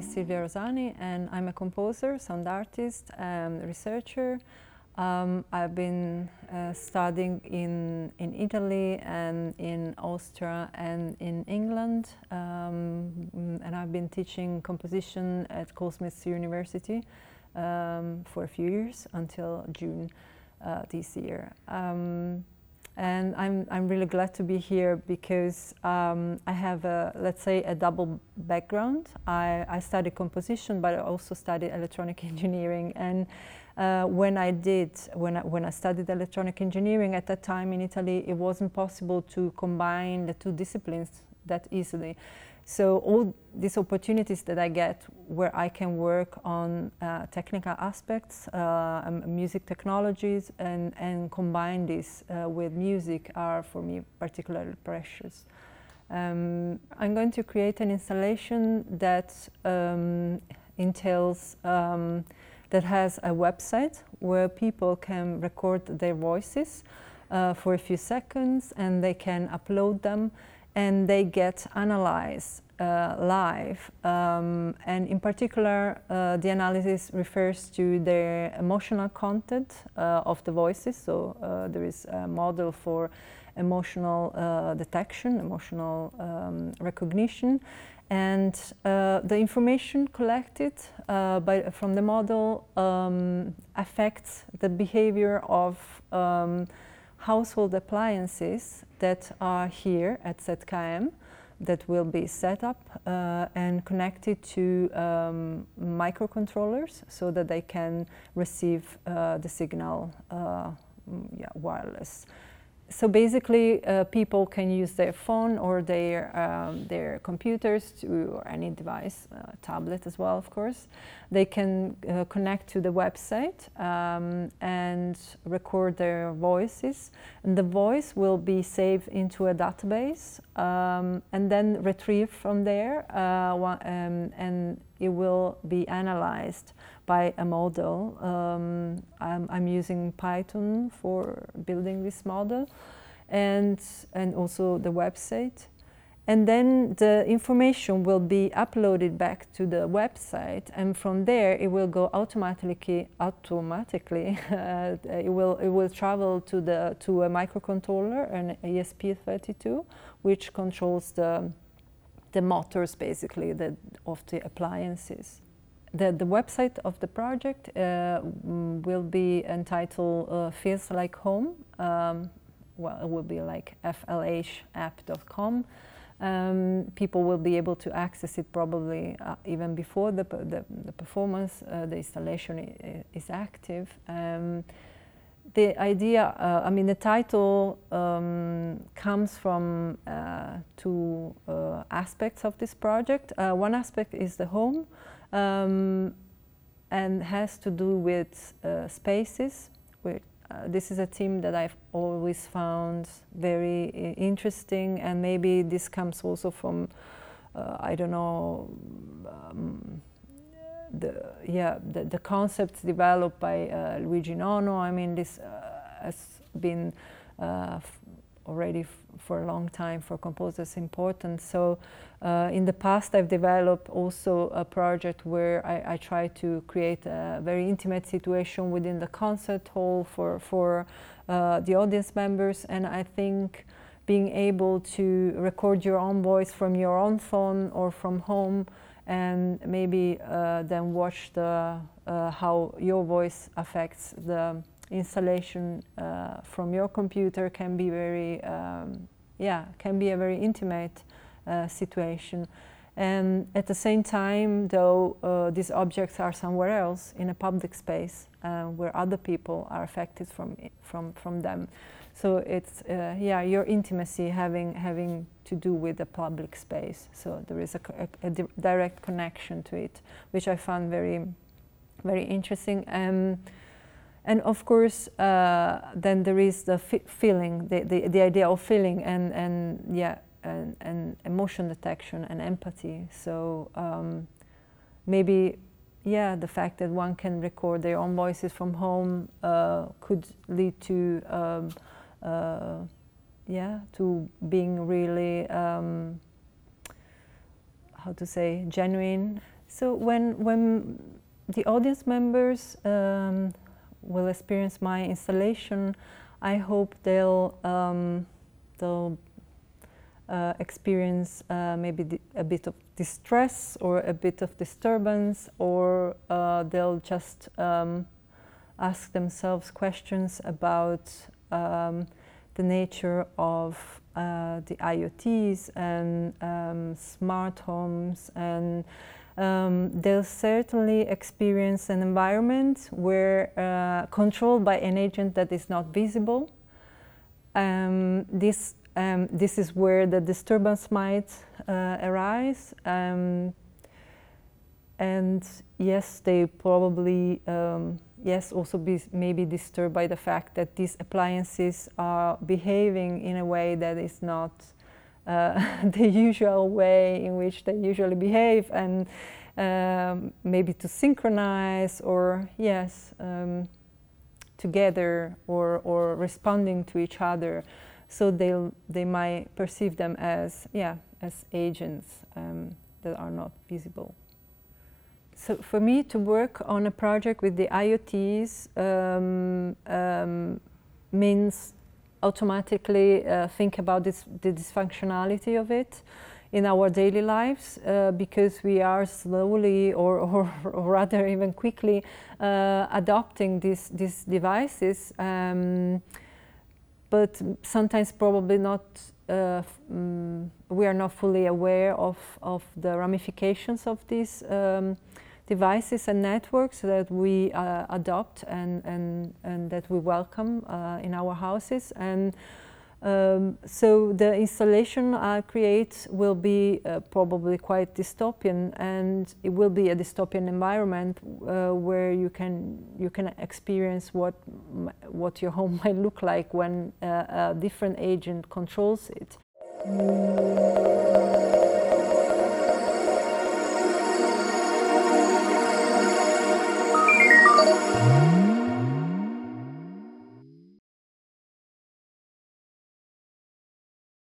is Silvia Rosani, and I'm a composer, sound artist, and researcher. Um, I've been uh, studying in, in Italy and in Austria and in England, um, and I've been teaching composition at Goldsmiths University um, for a few years until June uh, this year. And I'm, I'm really glad to be here because um, I have, a, let's say, a double background. I, I studied composition, but I also studied electronic engineering. And uh, when I did, when I, when I studied electronic engineering at that time in Italy, it wasn't possible to combine the two disciplines that easily. So all these opportunities that I get where I can work on uh, technical aspects, uh, music technologies, and, and combine this uh, with music are for me particularly precious. Um, I'm going to create an installation that um, entails, um, that has a website where people can record their voices uh, for a few seconds and they can upload them and they get analyzed uh, live. Um, and in particular, uh, the analysis refers to the emotional content uh, of the voices. So uh, there is a model for emotional uh, detection, emotional um, recognition. And uh, the information collected by, from the model um, affects the behavior of um, household appliances that are here at ZKM that will be set up uh, and connected to um, microcontrollers so that they can receive uh, the signal uh, yeah, wireless so basically, uh, people can use their phone or their um, their computers to, or any device, uh, tablet as well, of course. They can uh, connect to the website um, and record their voices, and the voice will be saved into a database um, and then retrieved from there, uh, um, and it will be analyzed by a model. Um, I'm, I'm, using Python for building this model and, and also the website. And then the information will be uploaded back to the website, and from there it will go automatically. Automatically, uh, it will it will travel to the to a microcontroller, an ESP32, which controls the the motors basically the, of the appliances. The, the website of the project uh, will be entitled uh, Feels Like Home. Um, well, it will be like flhapp.com. Um, people will be able to access it probably uh, even before the, the, the performance, uh, the installation is active. Um, the idea, uh, I mean, the title um, comes from uh, two uh, aspects of this project. Uh, one aspect is the home um, and has to do with uh, spaces. This is a theme that I've always found very interesting, and maybe this comes also from, I don't know. Um, the yeah the, the concepts developed by uh, Luigi Nono. I mean, this uh, has been uh, already for a long time for composers important. So uh, in the past, I've developed also a project where I, I, try to create a very intimate situation within the concert hall for for uh, the audience members, and I think being able to record your own voice from your own phone or from home and maybe uh, then watch the, uh, how your voice affects the installation uh, from your computer can be very, um, yeah, can be a very intimate uh, situation. And at the same time, though, uh, these objects are somewhere else in a public space uh, where other people are affected from, from, from them. So it's uh, yeah, your intimacy having having to do with the public space. So there is a, a, a direct connection to it, which I found very very interesting. Um, and of course, uh, then there is the feeling, the, the, the idea of feeling, and and yeah, and, and emotion detection and empathy. So um, maybe yeah, the fact that one can record their own voices from home uh, could lead to um, uh, yeah, to being really, um, how to say, genuine. So when, when the audience members um, will experience my installation, I hope they'll, um, they'll uh, experience uh, maybe a bit of distress or a bit of disturbance, or uh, they'll just um, ask themselves questions about um, the nature of uh, the IoTs and um, smart homes and um, they'll certainly experience an environment where uh, controlled by an agent that is not visible. Um, this um, this is where the disturbance might uh, arise. Um, and yes, they probably, um, yes, also be maybe disturbed by the fact that these appliances are behaving in a way that is not the usual way in which they usually behave and um, maybe to synchronize or, yes, um, together or, or responding to each other so they'll, they might perceive them as, yeah, as agents um, that are not visible. So for me to work on a project with the IoTs um, um, means automatically uh, think about this, the dysfunctionality of it in our daily lives uh, because we are slowly or, or, or rather even quickly uh, adopting these, these devices um, but sometimes probably not, uh, mm, we are not fully aware of, of the ramifications of these um, devices and networks that we uh, adopt and, and, and that we welcome uh, in our houses. And um, so the installation I create will be uh, probably quite dystopian, and it will be a dystopian environment uh, where you can you can experience what what your home might look like when uh, a different agent controls it.